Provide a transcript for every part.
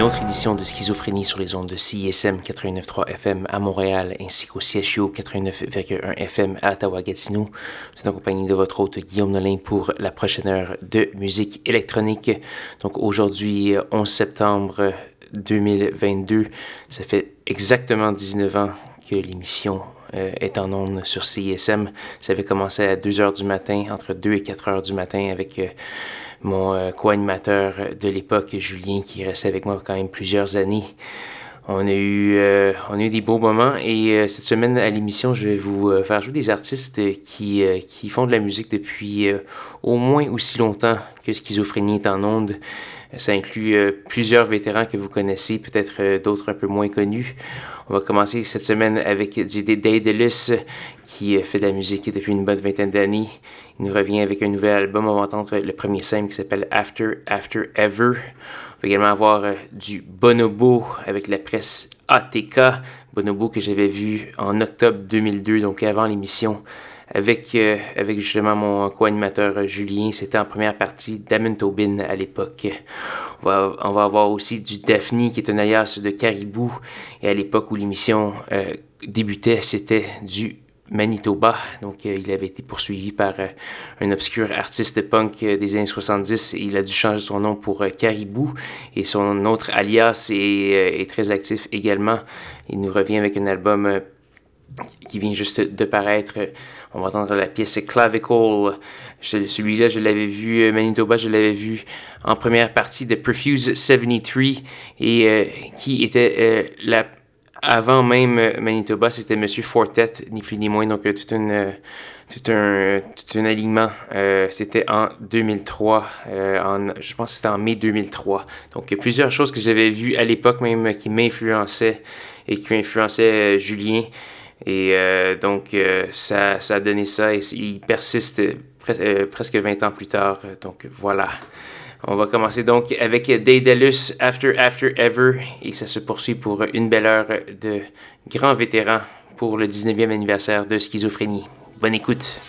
Une autre édition de Schizophrénie sur les ondes de CISM 89.3 FM à Montréal ainsi qu'au CHU 89.1 FM à Ottawa-Gatineau. En compagnie de votre hôte Guillaume Nolin pour la prochaine heure de musique électronique. Donc aujourd'hui, 11 septembre 2022, ça fait exactement 19 ans que l'émission euh, est en ondes sur CISM. Ça avait commencé à 2 heures du matin, entre 2 et 4 heures du matin avec... Euh, mon euh, co-animateur de l'époque, Julien, qui restait avec moi quand même plusieurs années. On a eu, euh, on a eu des beaux moments et euh, cette semaine à l'émission, je vais vous faire jouer des artistes qui, qui font de la musique depuis au moins aussi longtemps que Schizophrénie est en onde. Ça inclut plusieurs vétérans que vous connaissez, peut-être d'autres un peu moins connus. On va commencer cette semaine avec du Daedalus qui fait de la musique depuis une bonne vingtaine d'années. Il nous revient avec un nouvel album. On va entendre le premier simple qui s'appelle After After Ever. On va également avoir euh, du Bonobo avec la presse ATK. Bonobo que j'avais vu en octobre 2002, donc avant l'émission, avec, euh, avec justement mon co-animateur euh, Julien. C'était en première partie d'Amen Tobin à l'époque. On va, on va avoir aussi du Daphne qui est un alias de Caribou. Et à l'époque où l'émission débutait, c'était du Manitoba. Donc, euh, il avait été poursuivi par euh, un obscur artiste punk euh, des années 70. il a dû changer son nom pour Caribou. Et son autre alias est, est, très actif également. Il nous revient avec un album qui vient juste de paraître. On va entendre la pièce Clavicle. Celui-là, je l'avais vu, Manitoba, je l'avais vu en première partie de Perfuse 73 et qui était la avant même euh, Manitoba, c'était Monsieur Fortet, ni plus ni moins, donc euh, tout, une, euh, tout, un, tout un alignement. c'était en 2003, en, je pense que c'était en mai 2003. Donc plusieurs choses que j'avais vues à l'époque même qui m'influençaient et qui influençaient Julien. Et donc ça, ça a donné ça et il persiste presque 20 ans plus tard. Donc voilà. On va commencer donc avec Daedalus After After Ever et ça se poursuit pour une belle heure de grands vétérans pour le 19e anniversaire de Schizophrénie. Bonne écoute.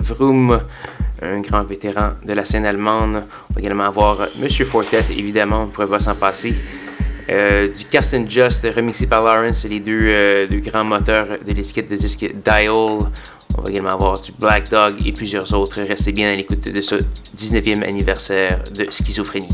Vroom, un grand vétéran de la scène allemande. On va également avoir Monsieur Fortet, évidemment, on ne pourrait pas s'en passer. Euh, du Cast and Just remixé par Lawrence, les deux, euh, deux grands moteurs de l'étiquette de disque Dial. On va également avoir du Black Dog et plusieurs autres. Restez bien à l'écoute de ce 19e anniversaire de schizophrénie.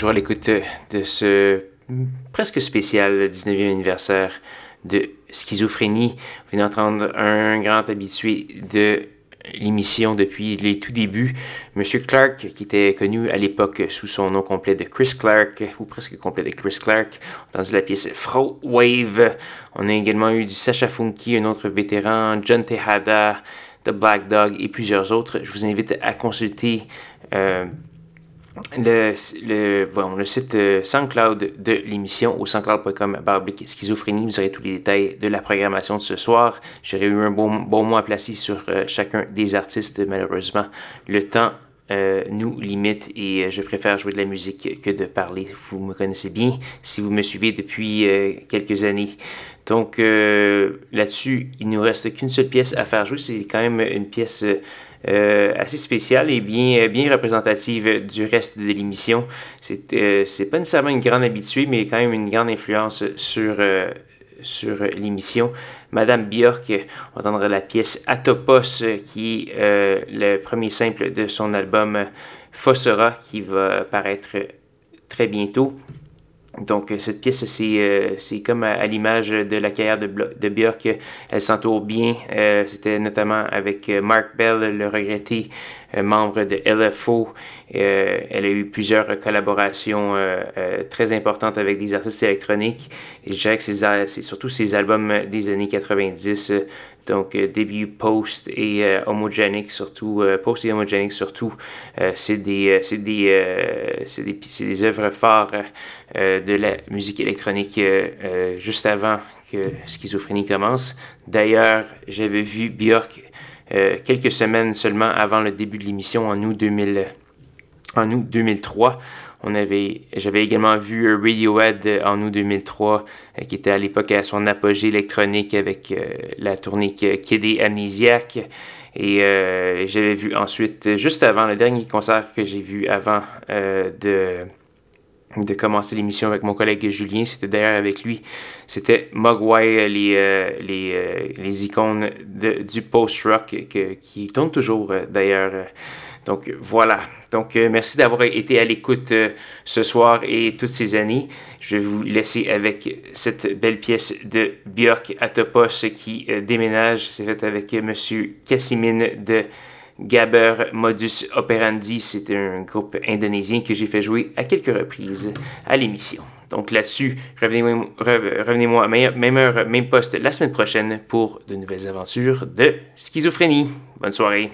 Toujours à l'écoute de ce presque spécial 19e anniversaire de schizophrénie. Vous venez d'entendre un grand habitué de l'émission depuis les tout débuts, Monsieur Clark, qui était connu à l'époque sous son nom complet de Chris Clark, ou presque complet de Chris Clark. On a entendu la pièce Throat Wave. On a également eu du Sacha Funky, un autre vétéran, John Tejada, The Black Dog et plusieurs autres. Je vous invite à consulter euh, le, le, bon, le site euh, SoundCloud de l'émission au soundcloud.com schizophrénie. Vous aurez tous les détails de la programmation de ce soir. J'aurais eu un bon, bon mois placé sur euh, chacun des artistes. Malheureusement, le temps euh, nous limite et je préfère jouer de la musique que de parler. Vous me connaissez bien si vous me suivez depuis quelques années. Donc là-dessus, il nous reste qu'une seule pièce à faire jouer. C'est quand même une pièce euh, assez spéciale et bien, bien représentative du reste de l'émission. C'est euh, pas nécessairement une grande habituée, mais quand même une grande influence sur, euh, sur l'émission. Madame Björk entendra la pièce Atopos, qui est le premier simple de son album Fossera, qui va paraître très bientôt. Donc, cette pièce, c'est comme à, l'image de la carrière de, Björk. Elle s'entoure bien. C'était notamment avec Mark Bell, le regretté membre de LFO. elle a eu plusieurs collaborations très importantes avec des artistes électroniques. Et je dirais que c'est surtout ses albums des années 90 donc, euh, début Post et euh, Homogenic, surtout, euh, Post et Homogenic, surtout, c'est des, c'est des, c'est des, des, œuvres phares de la musique électronique juste avant que Schizophrénie commence. D'ailleurs, j'avais vu Björk quelques semaines seulement avant le début de l'émission en août 2000, en août 2003. On avait, j'avais également vu euh, Radiohead euh, en août 2003, euh, qui était à l'époque à son apogée électronique avec la tournée Kid Amnesiac. Et j'avais vu ensuite, juste avant, le dernier concert que j'ai vu avant de, de commencer l'émission avec mon collègue Julien, c'était d'ailleurs avec lui, c'était Mogwai, les, les, les icônes de, du post-rock qui tournent toujours d'ailleurs donc voilà. Donc euh, merci d'avoir été à l'écoute euh, ce soir et toutes ces années. Je vais vous laisser avec cette belle pièce de Björk Atopos qui euh, déménage. C'est fait avec Monsieur Casimine de Gaber Modus Operandi. C'est un groupe indonésien que j'ai fait jouer à quelques reprises à l'émission. Donc là-dessus, revenez-moi à même heure, même poste la semaine prochaine pour de nouvelles aventures de schizophrénie. Bonne soirée.